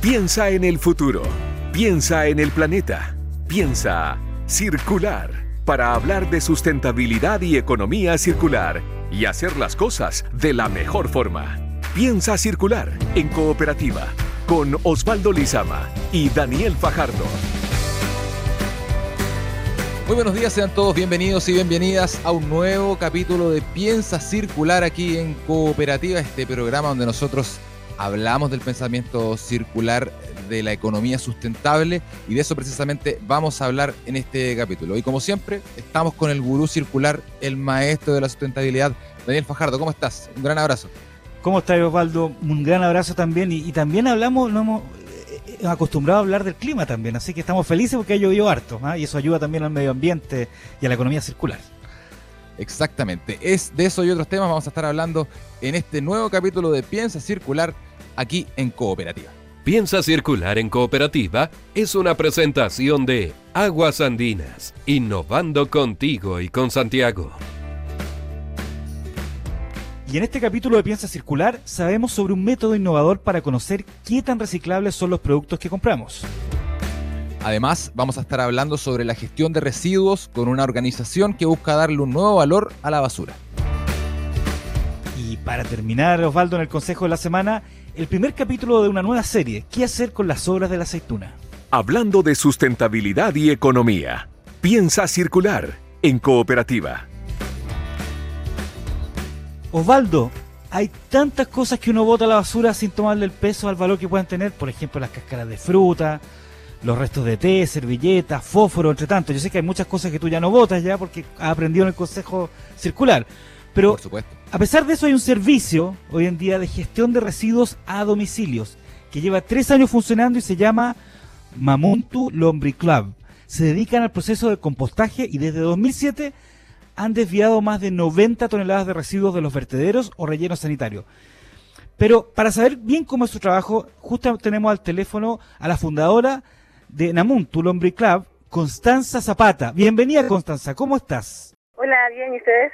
Piensa en el futuro. Piensa en el planeta. Piensa circular para hablar de sustentabilidad y economía circular y hacer las cosas de la mejor forma. Piensa circular en cooperativa con Osvaldo Lizama y Daniel Fajardo. Muy buenos días, sean todos bienvenidos y bienvenidas a un nuevo capítulo de Piensa Circular aquí en Cooperativa, este programa donde nosotros hablamos del pensamiento circular de la economía sustentable y de eso precisamente vamos a hablar en este capítulo. Y como siempre, estamos con el gurú circular, el maestro de la sustentabilidad, Daniel Fajardo. ¿Cómo estás? Un gran abrazo. ¿Cómo estás, Osvaldo? Un gran abrazo también. Y, también hablamos, no hemos eh, acostumbrado a hablar del clima también, así que estamos felices porque ha llovido harto ¿ah? y eso ayuda también al medio ambiente y a la economía circular. Exactamente, es de eso y otros temas vamos a estar hablando en este nuevo capítulo de Piensa Circular aquí en Cooperativa. Piensa Circular en Cooperativa es una presentación de Aguas Andinas, innovando contigo y con Santiago. Y en este capítulo de Piensa Circular sabemos sobre un método innovador para conocer qué tan reciclables son los productos que compramos. Además, vamos a estar hablando sobre la gestión de residuos con una organización que busca darle un nuevo valor a la basura. Y para terminar, Osvaldo, en el consejo de la semana, el primer capítulo de una nueva serie, ¿qué hacer con las obras de la aceituna? Hablando de sustentabilidad y economía, piensa circular en cooperativa. Osvaldo, hay tantas cosas que uno bota a la basura sin tomarle el peso al valor que puedan tener, por ejemplo, las cáscaras de fruta, los restos de té, servilletas, fósforo, entre tanto. Yo sé que hay muchas cosas que tú ya no botas ya porque has aprendido en el consejo circular. Pero a pesar de eso hay un servicio hoy en día de gestión de residuos a domicilios que lleva tres años funcionando y se llama Mamuntu Lombri Club. Se dedican al proceso de compostaje y desde 2007 han desviado más de 90 toneladas de residuos de los vertederos o rellenos sanitarios. Pero para saber bien cómo es su trabajo, justo tenemos al teléfono a la fundadora de Namun, Tulombre Club, Constanza Zapata. Bienvenida, Constanza, ¿cómo estás? Hola, bien, ¿y ustedes?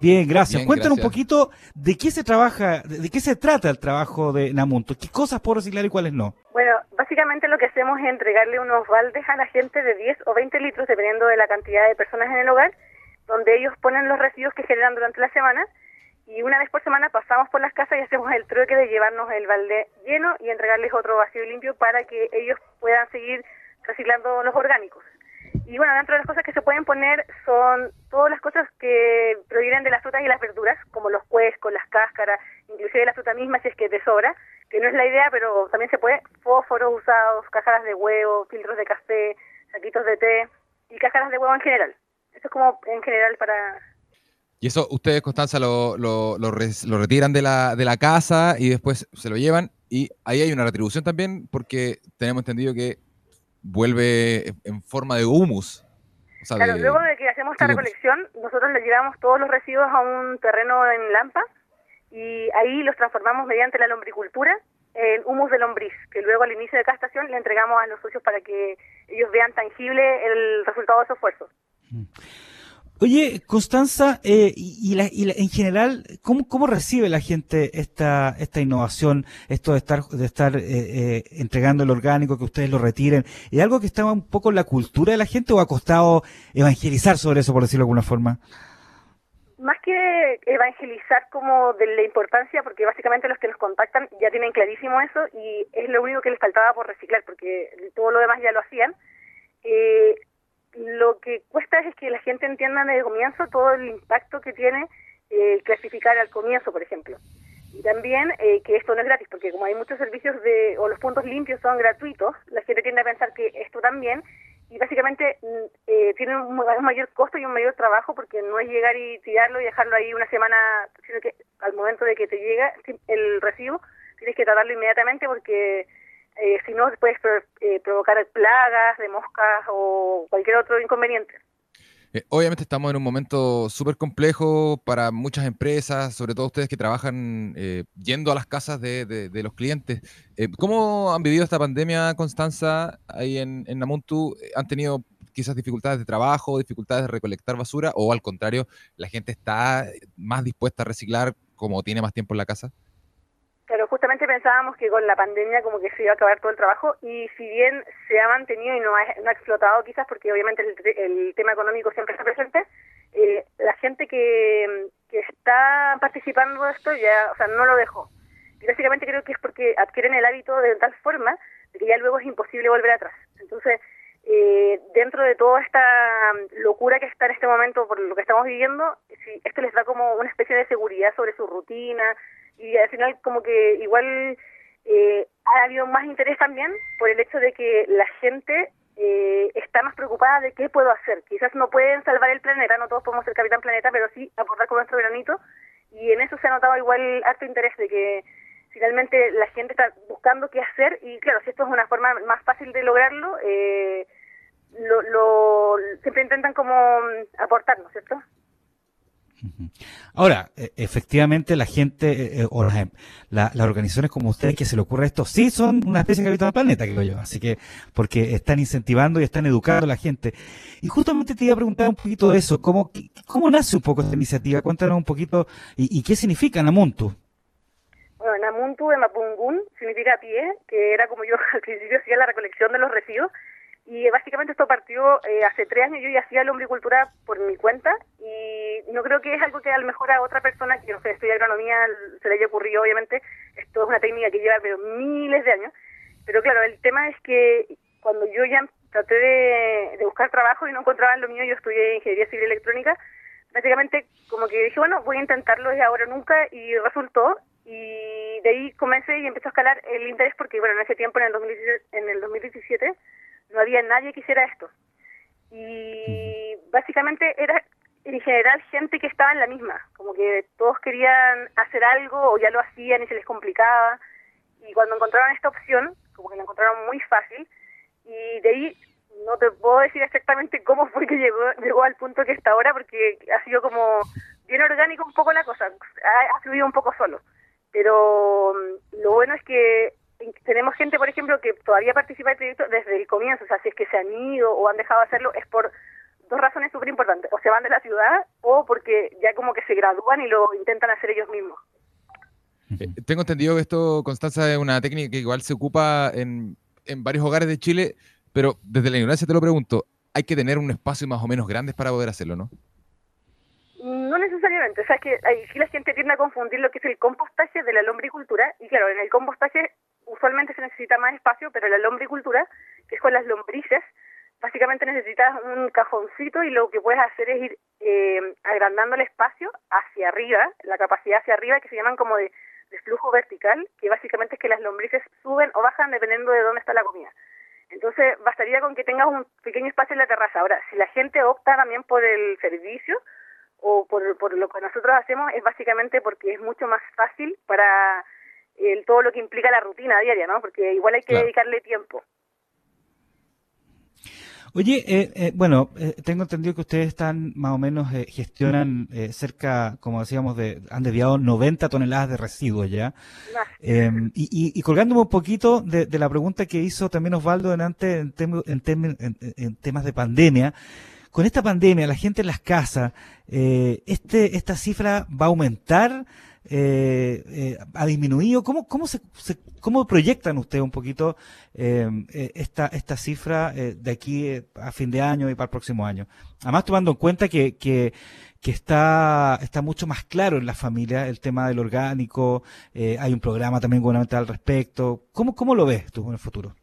Bien, gracias. Cuéntanos un poquito de qué se trabaja, de qué se trata el trabajo de Namunto, qué cosas puedo reciclar y cuáles no. Bueno, básicamente lo que hacemos es entregarle unos baldes a la gente de 10 o 20 litros, dependiendo de la cantidad de personas en el hogar, donde ellos ponen los residuos que generan durante la semana y una vez por semana pasamos por las casas y hacemos el trueque de llevarnos el balde lleno y entregarles otro vacío limpio para que ellos puedan seguir reciclando los orgánicos. Y bueno, dentro de las cosas que se pueden poner son todas las cosas que provienen de las frutas y las verduras, como los cuescos, las cáscaras, inclusive la fruta misma si es que te sobra, que no es la idea, pero también se puede, fósforos usados, cajaras de huevo, filtros de café, saquitos de té y cajaras de huevo en general. Eso es como en general para... Y eso ustedes, Constanza, lo, lo, lo, retiran de la, de la casa y después se lo llevan. Y ahí hay una retribución también porque tenemos entendido que vuelve en forma de humus. claro, luego de que hacemos esta recolección, nosotros le llevamos todos los residuos a un terreno en Lampa y ahí los transformamos mediante la lombricultura en humus de lombriz, que luego al inicio de cada estación le entregamos a los socios para que ellos vean tangible el resultado de su esfuerzo. Oye, Constanza, eh, y, la, y en general, ¿cómo, ¿cómo recibe la gente esta, esta innovación, esto de estar, de estar eh, eh, entregando el orgánico, que ustedes lo retiren? ¿Es algo que está un poco en la cultura de la gente o ha costado evangelizar sobre eso, por decirlo de alguna forma? Más que evangelizar como de la importancia, porque básicamente los que nos contactan ya tienen clarísimo eso y es lo único que les faltaba por reciclar, porque todo lo demás ya lo hacían. Eh, lo que cuesta es que la gente entienda desde el comienzo todo el impacto que tiene eh, clasificar al comienzo, por ejemplo. Y también eh, que esto no es gratis, porque como hay muchos servicios de, o los puntos limpios son gratuitos, la gente tiende a pensar que esto también, y básicamente mm, eh, tiene un, mayor costo y un mayor trabajo, porque no es llegar y tirarlo y dejarlo ahí una semana, sino que al momento de que te llega el recibo, tienes que tratarlo inmediatamente porque eh, si no puedes eh, provocar plagas de moscas o cualquier otro inconveniente. Eh, obviamente estamos en un momento súper complejo para muchas empresas, sobre todo ustedes que trabajan yendo a las casas de, los clientes. ¿Cómo han vivido esta pandemia, Constanza, ahí en, en Namuntu? ¿Han tenido quizás dificultades de trabajo, dificultades de recolectar basura o al contrario, la gente está más dispuesta a reciclar como tiene más tiempo en la casa? Justamente pensábamos que con la pandemia como que se iba a acabar todo el trabajo y si bien se ha mantenido y no ha, no ha explotado quizás porque obviamente el, tema económico siempre está presente, eh, la gente que, que está participando de esto ya, o sea, no lo dejó. Y básicamente creo que es porque adquieren el hábito de tal forma que ya luego es imposible volver atrás. Entonces, eh, dentro de toda esta locura que está en este momento por lo que estamos viviendo, esto les da como una especie de seguridad sobre su rutina y al final como que igual eh, ha habido más interés también por el hecho de que la gente eh, está más preocupada de qué puedo hacer. Quizás no pueden salvar el planeta, no todos podemos ser capitán planeta, pero sí aportar con nuestro granito y en eso se ha notado igual harto interés de que finalmente la gente está buscando qué hacer y claro, si esto es una forma más fácil de lograrlo, eh, lo, lo, siempre intentan como aportarnos, ¿cierto? Ahora, e, efectivamente, la gente eh, o las, las, organizaciones como ustedes que se le ocurre esto, sí son una especie de capitán del planeta, creo yo. Así que, porque están incentivando y están educando a la gente. Y justamente te iba a preguntar un poquito de eso. ¿Cómo, cómo nace un poco esta iniciativa? Cuéntanos un poquito. ¿Y, qué significa Namuntu? Bueno, Namuntu de Mapungún significa pie, que era como yo al principio hacía la recolección de los residuos y básicamente esto partió eh, hace tres años, yo ya hacía lombricultura por mi cuenta y no creo que es algo que a lo mejor a otra persona que no sé, estudia agronomía se le haya ocurrido, obviamente, esto es una técnica que lleva pero miles de años, pero claro, el tema es que cuando yo ya traté de, buscar trabajo y no encontraba lo mío, yo estudié ingeniería civil electrónica, básicamente como que dije, bueno, voy a intentarlo y ahora nunca y resultó. Y de ahí comencé y empecé a escalar el interés porque bueno, en ese tiempo, en el 2017, en el 2017 no había nadie que hiciera esto. Y básicamente era en general gente que estaba en la misma, como que todos querían hacer algo o ya lo hacían y se les complicaba. Y cuando encontraron esta opción, como que la encontraron muy fácil, y de ahí no te puedo decir exactamente cómo fue que llegó, llegó al punto que está ahora, porque ha sido como bien orgánico un poco la cosa, ha, ha fluido un poco solo. Pero mm, lo bueno es que tenemos gente, por ejemplo, que todavía participa del proyecto desde el comienzo, o sea, si es que se han ido o han dejado de hacerlo, es por dos razones súper importantes, o se van de la ciudad o porque ya como que se gradúan y lo intentan hacer ellos mismos. Eh, tengo entendido que esto, Constanza, es una técnica que igual se ocupa en, en varios hogares de Chile, pero desde la ignorancia te lo pregunto, hay que tener un espacio más o menos grande para poder hacerlo, ¿no? No necesariamente, o sea, es que ahí sí la gente tiende a confundir lo que es el compostaje de la lombricultura, y claro, en el compostaje usualmente se necesita más espacio, pero la lombricultura, que es con las lombrices, básicamente necesitas un cajoncito y lo que puedes hacer es ir eh, agrandando el espacio hacia arriba, la capacidad hacia arriba, que se llaman como de, flujo vertical, que básicamente es que las lombrices suben o bajan dependiendo de dónde está la comida. Entonces, bastaría con que tengas un pequeño espacio en la terraza. Ahora, si la gente opta también por el servicio o por, por lo que nosotros hacemos, es básicamente porque es mucho más fácil para el, todo lo que implica la rutina diaria, ¿no? Porque igual hay que dedicarle tiempo. Oye, eh, eh, bueno, eh, tengo entendido que ustedes están más o menos gestionan cerca, como decíamos, de han desviado 90 toneladas de residuos ya. Em, y, colgándome un poquito de, la pregunta que hizo también Osvaldo en, en, en, temas de pandemia, con esta pandemia, la gente en las casas, este, esta cifra va a aumentar eh, eh, ha disminuido. ¿Cómo, cómo, se, ¿Cómo proyectan ustedes un poquito eh, eh, esta, esta cifra de aquí a fin de año y para el próximo año? Además, tomando en cuenta que, que, que está, está mucho más claro en la familia el tema del orgánico, hay un programa también gubernamental al respecto. ¿Cómo, ¿Cómo lo ves tú en el futuro?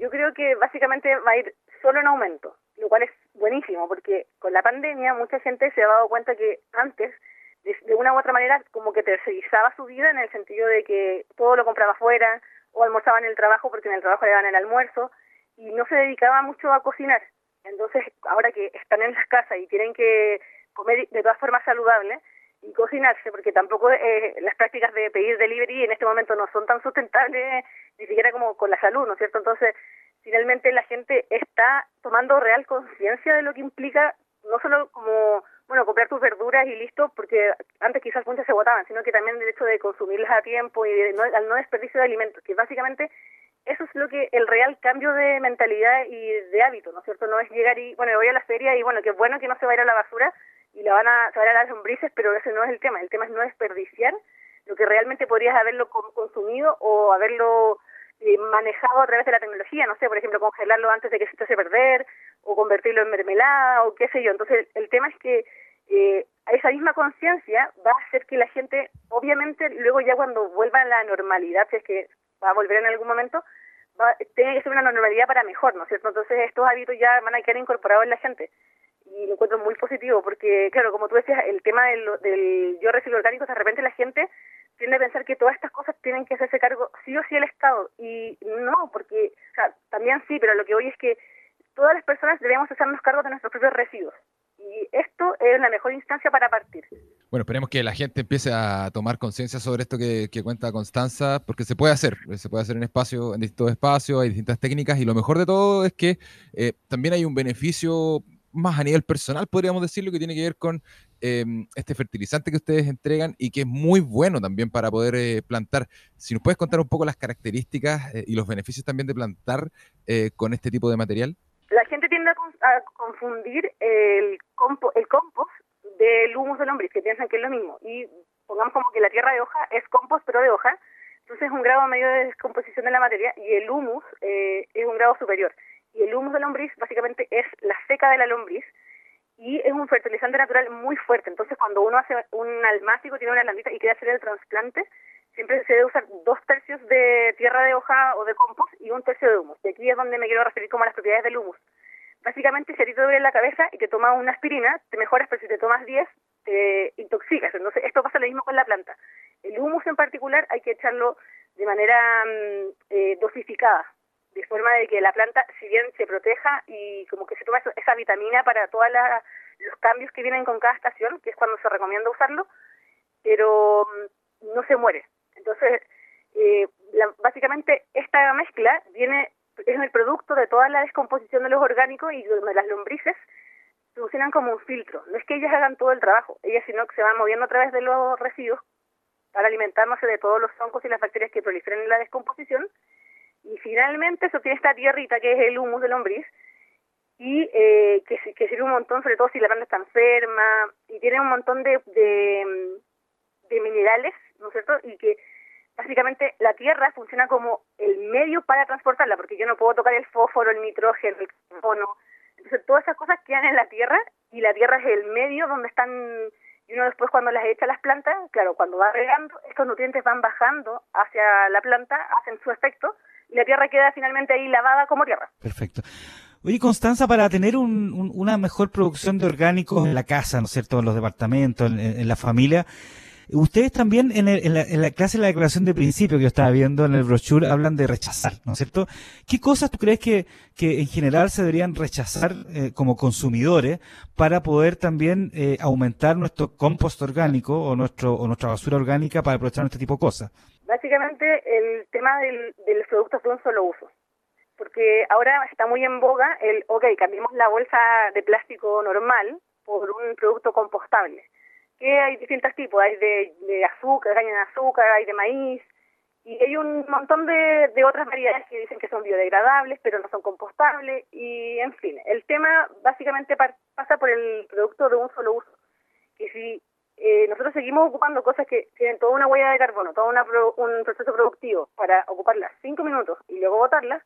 Yo creo que básicamente va a ir solo en aumento, lo cual es buenísimo, porque con la pandemia mucha gente se ha dado cuenta que antes de, una u otra manera como que tercerizaba su vida en el sentido de que todo lo compraba afuera o almorzaba en el trabajo porque en el trabajo le daban el almuerzo y no se dedicaba mucho a cocinar. Entonces, ahora que están en las casas y tienen que comer de todas formas saludable y cocinarse, porque tampoco eh, las prácticas de pedir delivery en este momento no son tan sustentables, ni siquiera como con la salud, ¿no es cierto? Entonces, finalmente la gente está tomando real conciencia de lo que implica, no solo como bueno, comprar tus verduras y listo, porque antes quizás muchas se botaban, sino que también el hecho de consumirlas a tiempo y de al no desperdicio de alimentos, que básicamente eso es lo que el real cambio de mentalidad y de hábito, ¿no es cierto? No es llegar y, bueno, voy a la feria y bueno, qué bueno que no se va a ir a la basura y la van a, se van a las lombrices, pero ese no es el tema, el tema es no desperdiciar, lo que realmente podrías haberlo consumido o haberlo manejado a través de la tecnología, no sé, por ejemplo, congelarlo antes de que se echase a perder o convertirlo en mermelada o qué sé yo. Entonces, el, tema es que eh, esa misma conciencia va a hacer que la gente, obviamente, luego ya cuando vuelva a la normalidad, si es que va a volver en algún momento, va, tiene que ser una normalidad para mejor, ¿no es cierto? Entonces, estos hábitos ya van a quedar incorporados en la gente y lo encuentro muy positivo porque, claro, como tú decías, el tema del, del yo reciclo orgánico, de repente la gente tiende a pensar que todas estas cosas tienen que hacerse cargo sí o sí el Estado. Y no, porque, también sí, pero lo que hoy es que todas las personas debemos hacernos cargo de nuestros propios residuos. Y esto es la mejor instancia para partir. Bueno, esperemos que la gente empiece a tomar conciencia sobre esto que, cuenta Constanza, porque se puede hacer, se puede hacer en espacio, en distintos espacios, hay distintas técnicas, y lo mejor de todo es que eh, también hay un beneficio más a nivel personal, podríamos decirlo, que tiene que ver con em, este fertilizante que ustedes entregan y que es muy bueno también para poder eh, plantar. Si nos puedes contar un poco las características eh, y los beneficios también de plantar eh, con este tipo de material. La gente tiende a, confundir el, compo el compost del humus de lombriz, que piensan que es lo mismo. Y pongamos como que la tierra de hoja es compost, pero de hoja. Entonces es un grado medio de descomposición de la materia y el humus es un grado superior y el humus de lombriz básicamente es la seca de la lombriz y es un fertilizante natural muy fuerte. Entonces, cuando uno hace un almácigo, tiene una landita y quiere hacer el trasplante, siempre se debe usar dos tercios de tierra de hoja o de compost y un tercio de humus. Y aquí es donde me quiero referir como a las propiedades del humus. Básicamente, si a ti te duele la cabeza y te tomas una aspirina, te mejoras, pero si te tomas 10, te intoxicas. Entonces, esto pasa lo mismo con la planta. El humus en particular hay que echarlo de manera mm, eh, dosificada de forma de que la planta, si bien se proteja y como que se toma esa vitamina para todos los cambios que vienen con cada estación, que es cuando se recomienda usarlo, pero mm, no se muere. Entonces, eh, básicamente esta mezcla viene es el producto de toda la descomposición de los orgánicos y donde las lombrices funcionan como un filtro. No es que ellas hagan todo el trabajo, ellas sino que se van moviendo a través de los residuos para alimentarse de todos los hongos y las bacterias que proliferan en la descomposición y finalmente eso tiene esta tierrita que es el humus del lombriz y eh, que, sirve un montón, sobre todo si la planta está enferma y tiene un montón de, de, minerales, ¿no es cierto? Y que básicamente la tierra funciona como el medio para transportarla, porque yo no puedo tocar el fósforo, el nitrógeno, el carbono. Entonces todas esas cosas quedan en la tierra y la tierra es el medio donde están y uno después cuando las echa a las plantas, claro, cuando va regando, estos nutrientes van bajando hacia la planta, hacen su efecto la tierra queda finalmente ahí lavada como tierra. Perfecto. Oye, Constanza, para tener una mejor producción de orgánicos en la casa, ¿no es cierto?, en los departamentos, en, la familia, ustedes también en, la, clase de la declaración de principio que yo estaba viendo en el brochure hablan de rechazar, ¿no es cierto? ¿Qué cosas tú crees que, que en general se deberían rechazar eh, como consumidores para poder también eh, aumentar nuestro compost orgánico o, nuestro, o nuestra basura orgánica para aprovechar este tipo de cosas? Básicamente el tema del, de los productos de un solo uso. Porque ahora está muy en boga el, ok, cambiemos la bolsa de plástico normal por un producto compostable. Que hay distintos tipos, hay de, azúcar, caña de azúcar, hay de maíz, y hay un montón de, de otras variedades que dicen que son biodegradables, pero no son compostables, y en fin, el tema básicamente pasa por el producto de un solo uso. Que si eh, nosotros seguimos ocupando cosas que tienen toda una huella de carbono, todo un proceso productivo para ocuparlas cinco minutos y luego botarlas,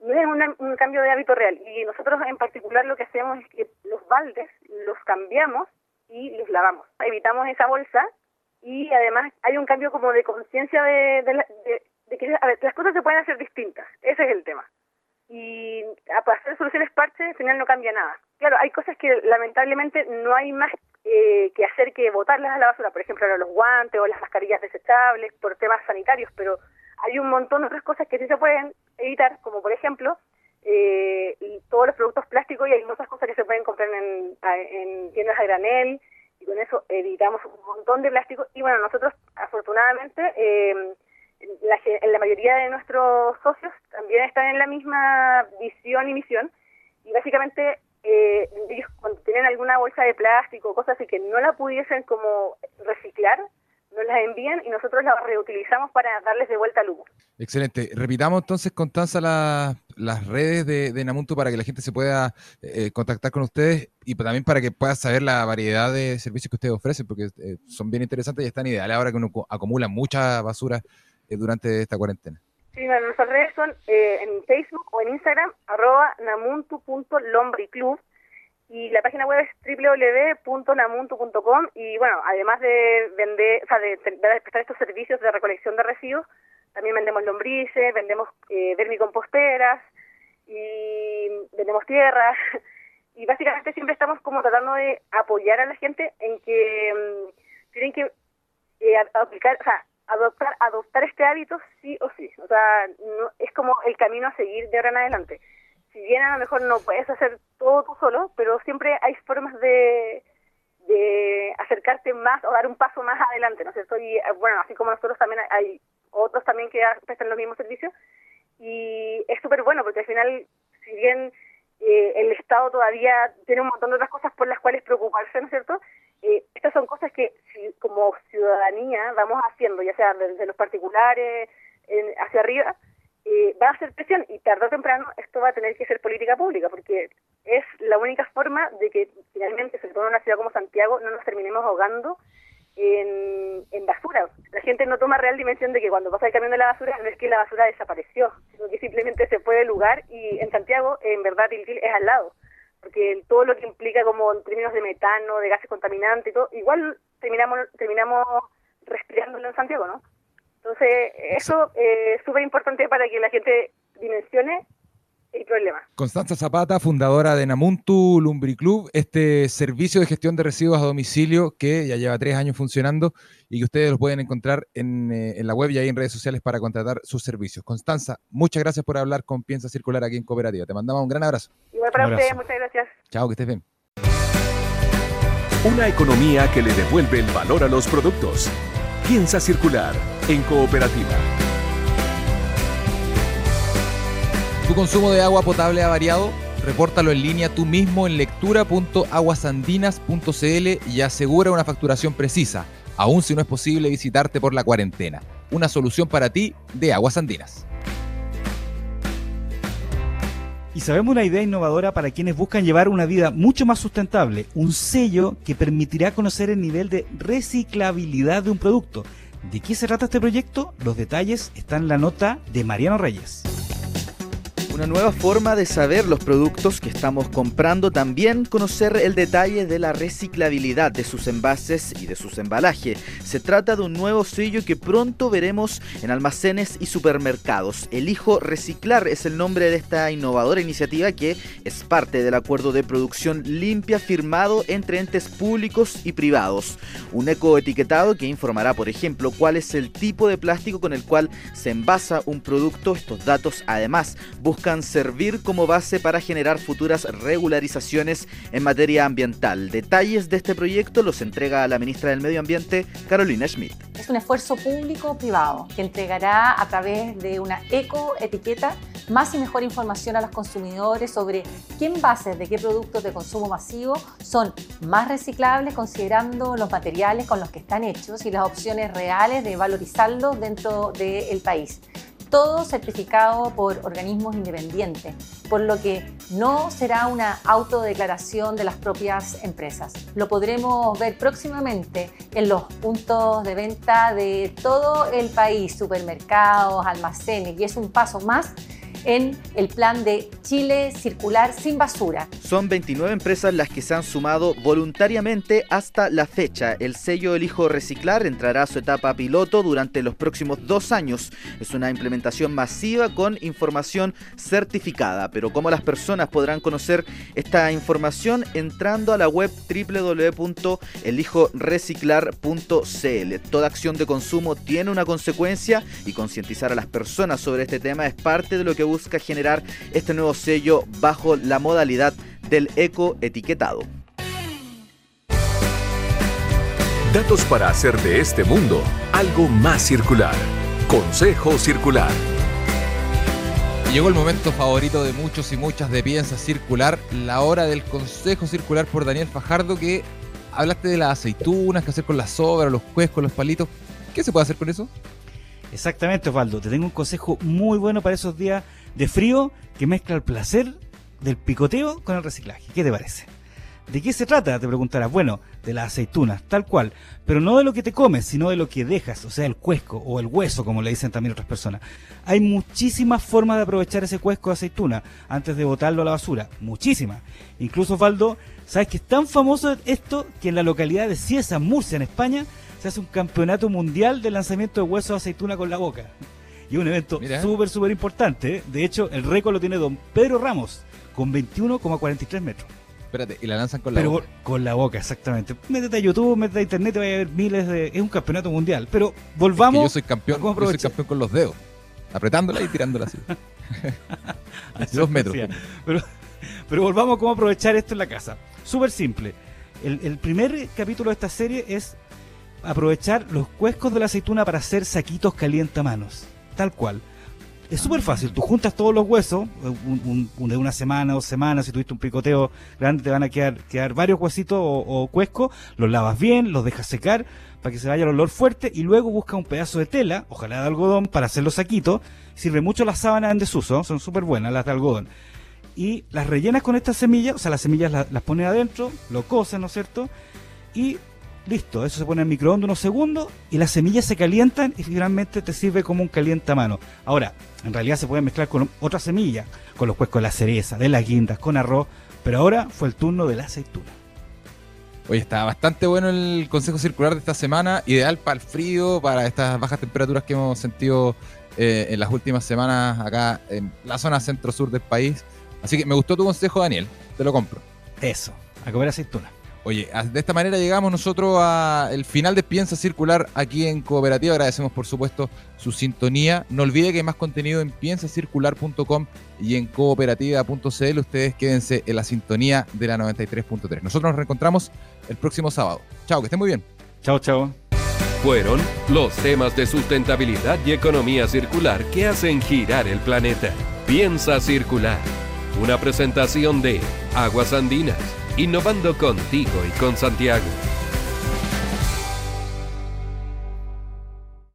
no es un cambio de hábito real. Y nosotros en particular lo que hacemos es que los baldes los cambiamos y los lavamos. Evitamos esa bolsa y además hay un cambio como de conciencia de, de, que las cosas se pueden hacer distintas. Ese es el tema. Y a hacer soluciones parches al final no cambia nada. Claro, hay cosas que lamentablemente no hay más eh, que hacer que botarlas a la basura, por ejemplo, los guantes o las mascarillas desechables por temas sanitarios, pero hay un montón de otras cosas que sí se pueden evitar, como por ejemplo eh, todos los productos plásticos y hay muchas cosas que se pueden comprar en, en tiendas a granel y con eso evitamos un montón de plástico y bueno, nosotros afortunadamente eh, la, la mayoría de nuestros socios también están en la misma visión y misión y básicamente eh, ellos cuando tienen alguna bolsa de plástico cosas así que no la pudiesen como reciclar, nos las envían y nosotros las reutilizamos para darles de vuelta al humo. Excelente. Repitamos entonces, Constanza, las redes de, Namuntu para que la gente se pueda eh, contactar con ustedes y también para que pueda saber la variedad de servicios que ustedes ofrecen, porque eh, son bien interesantes y están ideales ahora que uno acumula mucha basura eh, durante esta cuarentena. Nuestras redes son en Facebook o en Instagram, arroba namuntu.lombriclub y la página web es www.namuntu.com y bueno, además de vender, o sea, de, prestar estos servicios de recolección de residuos, también vendemos lombrices, vendemos eh, vermicomposteras y vendemos tierra y básicamente siempre estamos como tratando de apoyar a la gente en que mm, tienen que eh, aplicar, o sea, adoptar, adoptar este hábito sí o sí, o sea, es como el camino a seguir de ahora en adelante si bien a lo mejor no puedes hacer todo tú solo, pero siempre hay formas de, de acercarte más o dar un paso más adelante, ¿no es cierto? Y eh, bueno, así como nosotros también hay otros también que prestan los mismos servicios y es súper bueno porque al final, si bien eh, el Estado todavía tiene un montón de otras cosas por las cuales preocuparse, ¿no es cierto? Eh, estas son cosas que si, como ciudadanía vamos haciendo, ya sea desde los particulares hacia arriba, eh, va a ser presión y tarde o temprano esto va a tener que ser política pública porque es la única forma de que finalmente, sobre todo en una ciudad como Santiago, no nos terminemos ahogando en, en basura. La gente no toma real dimensión de que cuando pasa el camión de la basura no es que la basura desapareció, sino que simplemente se fue del lugar y en Santiago, en verdad, Tiltil es al lado. Porque todo lo que implica como en términos de metano, de gases contaminantes y todo, igual terminamos, terminamos respirándolo en Santiago, ¿no? Entonces, eso es súper importante para que la gente dimensione el problema. Constanza Zapata, fundadora de Namuntu Lumbriclub, este servicio de gestión de residuos a domicilio que ya lleva tres años funcionando y que ustedes lo pueden encontrar en, eh, en, la web y ahí en redes sociales para contratar sus servicios. Constanza, muchas gracias por hablar con Piensa Circular aquí en Cooperativa. Te mandamos un gran abrazo. Igual para ustedes, muchas gracias. Chao, que estés bien. Una economía que le devuelve el valor a los productos. Piensa circular en cooperativa. ¿Tu consumo de agua potable ha variado? Repórtalo en línea tú mismo en lectura.aguasandinas.cl y asegura una facturación precisa, aun si no es posible visitarte por la cuarentena. Una solución para ti de Aguas Andinas. Y sabemos una idea innovadora para quienes buscan llevar una vida mucho más sustentable, un sello que permitirá conocer el nivel de reciclabilidad de un producto. ¿De qué se trata este proyecto? Los detalles están en la nota de Mariano Reyes una nueva forma de saber los productos que estamos comprando, también conocer el detalle de la reciclabilidad de sus envases y de sus embalajes. Se trata de un nuevo sello que pronto veremos en almacenes y supermercados. Elijo Reciclar es el nombre de esta innovadora iniciativa que es parte del acuerdo de producción limpia firmado entre entes públicos y privados. Un ecoetiquetado que informará, por ejemplo, cuál es el tipo de plástico con el cual se envasa un producto. Estos datos además buscan servir como base para generar futuras regularizaciones en materia ambiental. Detalles de este proyecto los entrega la ministra del Medio Ambiente, Carolina Schmidt. Es un esfuerzo público-privado que entregará a través de una ecoetiqueta más y mejor información a los consumidores sobre qué envases de qué productos de consumo masivo son más reciclables considerando los materiales con los que están hechos y las opciones reales de valorizarlos dentro del país todo certificado por organismos independientes, por lo que no será una autodeclaración de las propias empresas. Lo podremos ver próximamente en los puntos de venta de todo el país, supermercados, almacenes, y es un paso más en el plan de Chile Circular sin Basura. Son 29 empresas las que se han sumado voluntariamente hasta la fecha. El sello Elijo Reciclar entrará a su etapa piloto durante los próximos dos años. Es una implementación masiva con información certificada. Pero ¿cómo las personas podrán conocer esta información? Entrando a la web www.elijoreciclar.cl. Toda acción de consumo tiene una consecuencia y concientizar a las personas sobre este tema es parte de lo que busca generar este nuevo sello bajo la modalidad del ecoetiquetado. Datos para hacer de este mundo algo más circular. Consejo Circular. Llegó el momento favorito de muchos y muchas de Piensa Circular, la hora del Consejo Circular por Daniel Fajardo que hablaste de las aceitunas, qué hacer con las sobras, los cuescos, los palitos. ¿Qué se puede hacer con eso? Exactamente, Osvaldo. Te tengo un consejo muy bueno para esos días de frío que mezcla el placer del picoteo con el reciclaje. ¿Qué te parece? ¿De qué se trata? Te preguntarás. Bueno, de las aceitunas, tal cual. Pero no de lo que te comes, sino de lo que dejas, o sea, el cuesco o el hueso, como le dicen también otras personas. Hay muchísimas formas de aprovechar ese cuesco de aceituna antes de botarlo a la basura. Muchísimas. Incluso, Osvaldo, ¿sabes que es tan famoso esto que en la localidad de Cieza, Murcia, en España, se hace un campeonato mundial de lanzamiento de hueso de aceituna con la boca? Y es un evento súper, súper importante. De hecho, el récord lo tiene don Pedro Ramos, con 21,43 metros. Espérate, y la lanzan con la boca. Con la boca, exactamente. Métete a YouTube, métete a internet, te va a ver miles de. Es un campeonato mundial. Pero volvamos. yo soy campeón, yo soy campeón con los dedos. Apretándola y tirándola así. dos metros. Pero, pero volvamos a cómo aprovechar esto en la casa. Súper simple. El, el primer capítulo de esta serie es aprovechar los cuescos de la aceituna para hacer saquitos calientamanos. Tal cual. Es súper fácil, tú juntas todos los huesos, de una semana, dos semanas, si tuviste un picoteo grande te van a quedar, varios huesitos o, cuescos, los lavas bien, los dejas secar para que se vaya el olor fuerte y luego busca un pedazo de tela, ojalá de algodón, para hacer los saquitos. Sirve mucho las sábanas en desuso, son súper buenas las de algodón. Y las rellenas con estas semillas, o sea, las semillas las, las pones adentro, lo cosen, ¿no es cierto? Y Listo, eso se pone en microondas unos segundos y las semillas se calientan y finalmente te sirve como un mano. Ahora, en realidad se puede mezclar con otras semillas, con los cuescos de la cereza, de las guindas, con arroz, pero ahora fue el turno de la aceituna. Oye, está bastante bueno el consejo circular de esta semana, ideal para el frío, para estas bajas temperaturas que hemos sentido eh, en las últimas semanas acá en la zona centro-sur del país. Así que me gustó tu consejo, Daniel, te lo compro. Eso, a comer aceituna. Oye, de esta manera llegamos nosotros al final de Piensa Circular aquí en Cooperativa. Agradecemos por supuesto su sintonía. No olvide que hay más contenido en piensacircular.com y en cooperativa.cl. Ustedes quédense en la sintonía de la 93.3. Nosotros nos reencontramos el próximo sábado. Chao, que estén muy bien. Chao, chao. Fueron los temas de sustentabilidad y economía circular que hacen girar el planeta. Piensa Circular. Una presentación de Aguas Andinas innovando contigo y con Santiago.